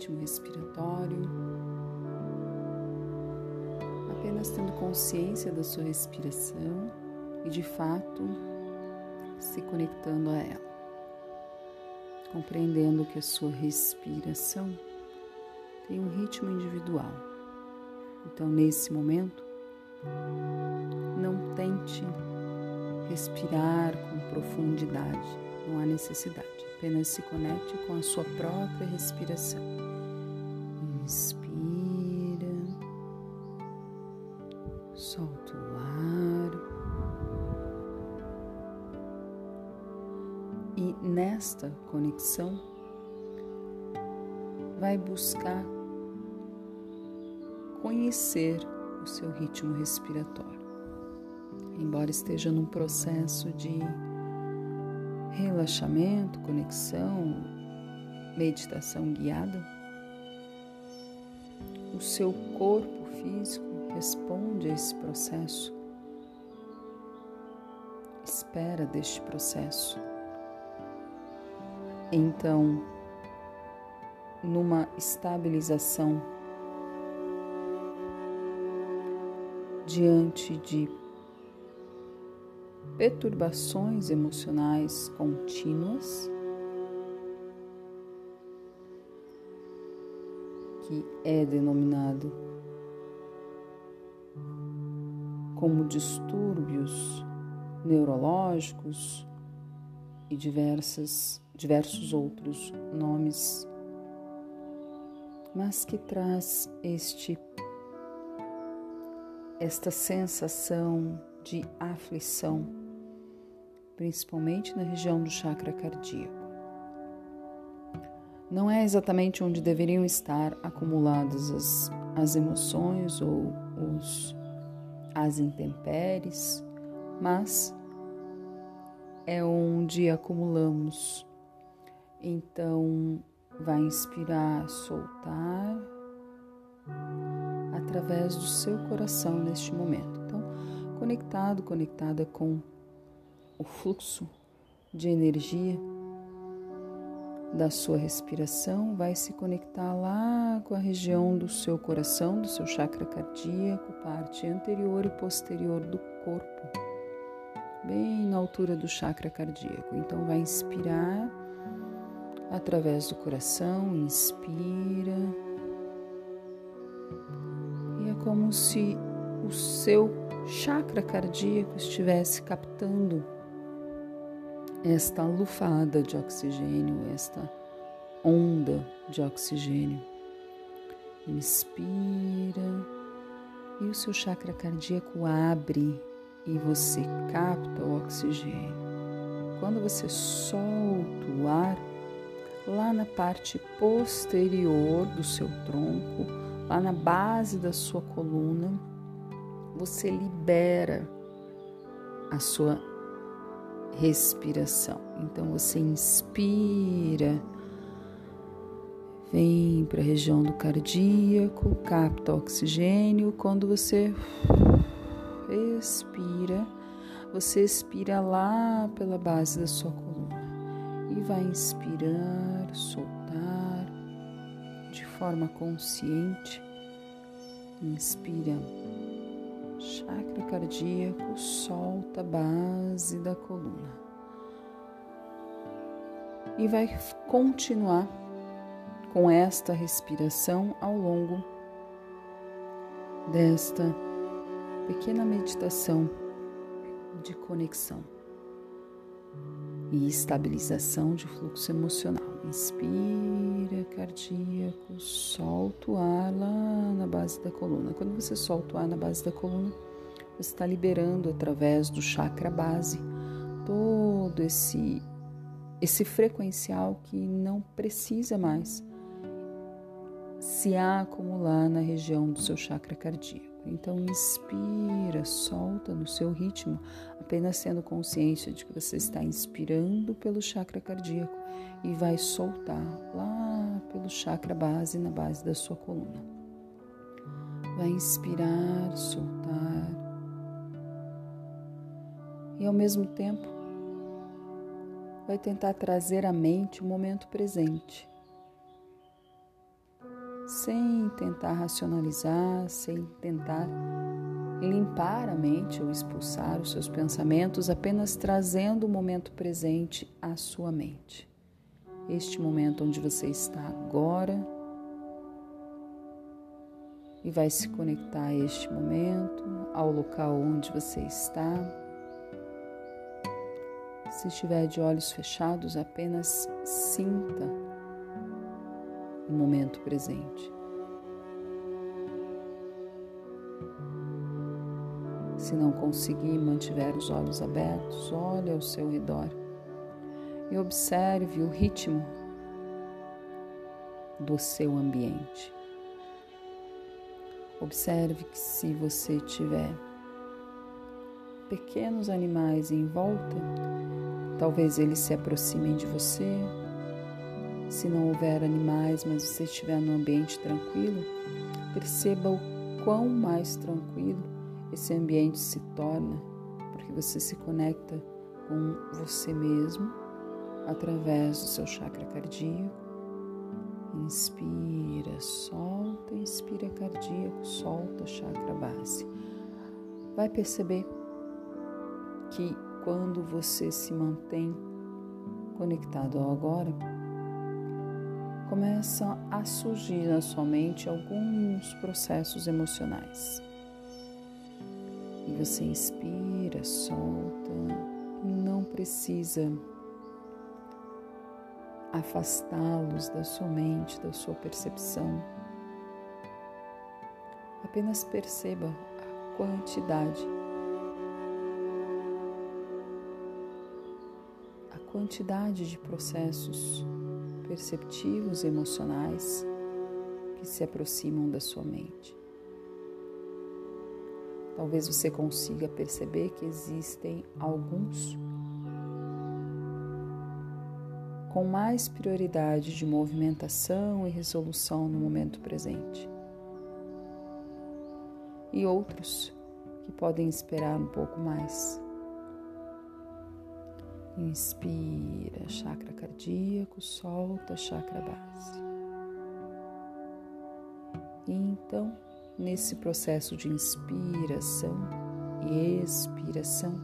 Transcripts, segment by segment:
ritmo respiratório, apenas tendo consciência da sua respiração e de fato se conectando a ela, compreendendo que a sua respiração tem um ritmo individual. Então, nesse momento, não tente respirar com profundidade, não há necessidade. Apenas se conecte com a sua própria respiração. Inspira, solta o ar. E nesta conexão, vai buscar conhecer o seu ritmo respiratório embora esteja num processo de relaxamento, conexão, meditação guiada, o seu corpo físico responde a esse processo, espera deste processo. Então, numa estabilização diante de perturbações emocionais contínuas, que é denominado como distúrbios neurológicos e diversas, diversos outros nomes, mas que traz este esta sensação de aflição principalmente na região do chakra cardíaco. Não é exatamente onde deveriam estar acumuladas as, as emoções ou os, as intempéries, mas é onde acumulamos. Então, vai inspirar, soltar através do seu coração neste momento. Então, conectado, conectada com o fluxo de energia da sua respiração vai se conectar lá com a região do seu coração, do seu chakra cardíaco, parte anterior e posterior do corpo, bem na altura do chakra cardíaco. Então, vai inspirar através do coração, inspira, e é como se o seu chakra cardíaco estivesse captando esta lufada de oxigênio, esta onda de oxigênio. Inspira e o seu chakra cardíaco abre e você capta o oxigênio. Quando você solta o ar, lá na parte posterior do seu tronco, lá na base da sua coluna, você libera a sua respiração. Então você inspira, vem para a região do cardíaco, capta oxigênio. Quando você expira, você expira lá pela base da sua coluna e vai inspirar, soltar de forma consciente. Inspira chakra cardíaco, solta a base da coluna. E vai continuar com esta respiração ao longo desta pequena meditação de conexão e estabilização de fluxo emocional. Inspira, cardíaco, solta o ar lá na base da coluna. Quando você solta o ar na base da coluna, está liberando através do chakra base todo esse esse frequencial que não precisa mais se acumular na região do seu chakra cardíaco. Então, inspira, solta no seu ritmo, apenas tendo consciência de que você está inspirando pelo chakra cardíaco e vai soltar lá pelo chakra base, na base da sua coluna. Vai inspirar, soltar. E ao mesmo tempo, vai tentar trazer à mente o momento presente. sem tentar racionalizar, sem tentar limpar a mente ou expulsar os seus pensamentos, apenas trazendo o momento presente à sua mente. Este momento onde você está agora e vai se conectar a este momento, ao local onde você está. Se estiver de olhos fechados, apenas sinta o momento presente. Se não conseguir mantiver os olhos abertos, olhe ao seu redor e observe o ritmo do seu ambiente. Observe que se você tiver pequenos animais em volta, talvez eles se aproximem de você. Se não houver animais, mas você estiver num ambiente tranquilo, perceba o quão mais tranquilo esse ambiente se torna porque você se conecta com você mesmo através do seu chakra cardíaco. Inspira, solta, inspira cardíaco, solta chakra base. Vai perceber que quando você se mantém conectado ao agora, começam a surgir na sua mente alguns processos emocionais. E você inspira, solta, não precisa afastá-los da sua mente, da sua percepção. Apenas perceba a quantidade, quantidade de processos perceptivos emocionais que se aproximam da sua mente. Talvez você consiga perceber que existem alguns com mais prioridade de movimentação e resolução no momento presente, e outros que podem esperar um pouco mais. Inspira, chakra cardíaco, solta, chakra base. E então, nesse processo de inspiração e expiração,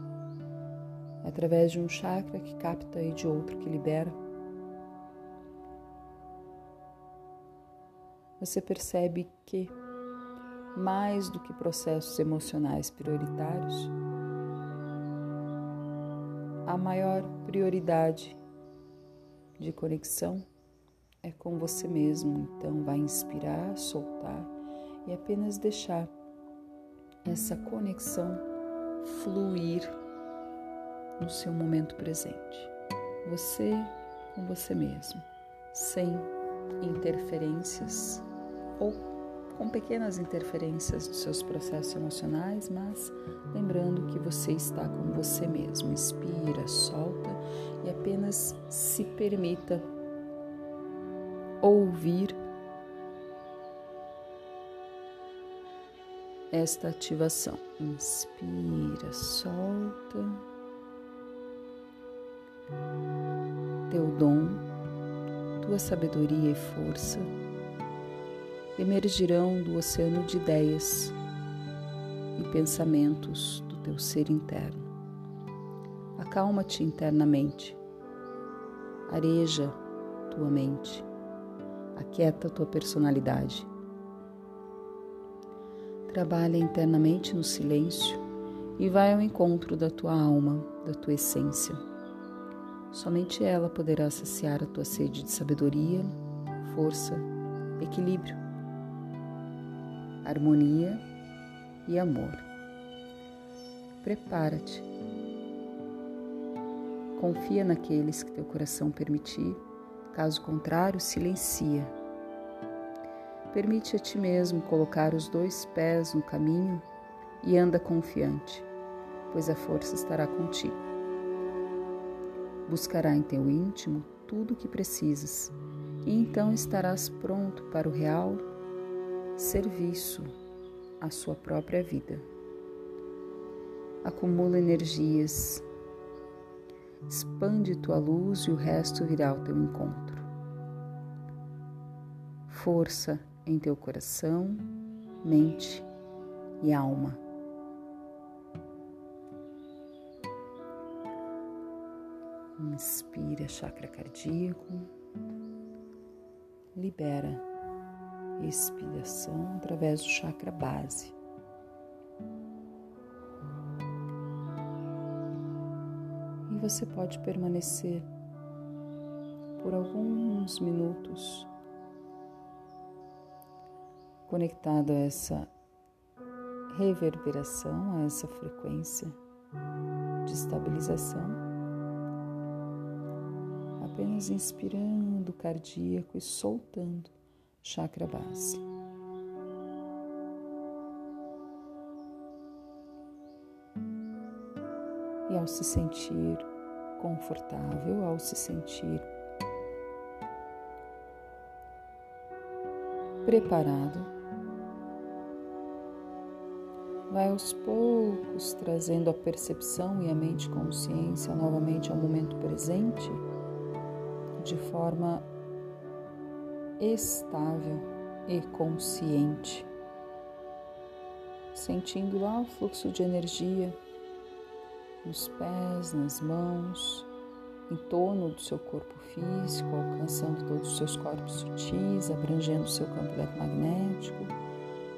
através de um chakra que capta e de outro que libera. Você percebe que, mais do que processos emocionais prioritários, a maior prioridade de conexão é com você mesmo. Então, vai inspirar, soltar e apenas deixar essa conexão fluir no seu momento presente. Você com você mesmo, sem interferências ou com pequenas interferências dos seus processos emocionais, mas lembrando que você está com você mesmo. Inspira, solta e apenas se permita ouvir esta ativação. Inspira, solta. Teu dom, tua sabedoria e força emergirão do oceano de ideias e pensamentos do teu ser interno. Acalma-te internamente, areja tua mente, aquieta tua personalidade Trabalha internamente no silêncio e vai ao encontro da tua alma, da tua essência. Somente ela poderá saciar a tua sede de sabedoria, força, equilíbrio, harmonia e amor. Prepara-te. Confia naqueles que teu coração permitir, caso contrário, silencia Permite a ti mesmo colocar os dois pés no caminho e anda confiante, pois a força estará contigo. Buscará em teu íntimo tudo o que precisas e então estarás pronto para o real serviço à sua própria vida. Acumula energias, expande tua luz e o resto virá ao teu encontro. Força em teu coração, mente e alma. Inspira chakra cardíaco, libera expiração através do chakra base. E você pode permanecer por alguns minutos conectado a essa reverberação, a essa frequência de estabilização, apenas inspirando o cardíaco e soltando chakra base. E ao se sentir confortável, ao se sentir preparado, vai aos poucos trazendo a percepção e a mente consciência novamente ao momento presente de forma estável e consciente, sentindo lá o fluxo de energia nos pés, nas mãos, em torno do seu corpo físico, alcançando todos os seus corpos sutis, abrangendo o seu campo eletromagnético.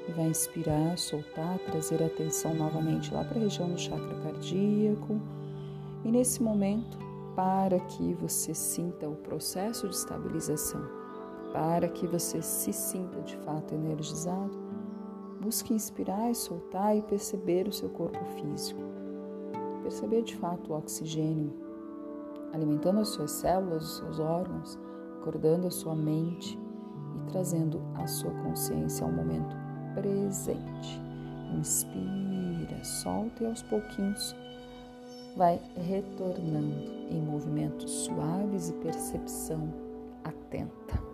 E vai inspirar, soltar, trazer a atenção novamente lá para a região do chakra cardíaco. E nesse momento, para que você sinta o processo de estabilização, para que você se sinta de fato energizado, busque inspirar e soltar e perceber o seu corpo físico. Perceber de fato o oxigênio alimentando as suas células, os seus órgãos, acordando a sua mente e trazendo a sua consciência ao momento presente. Inspira, solta e aos pouquinhos vai retornando em movimentos suaves e percepção atenta.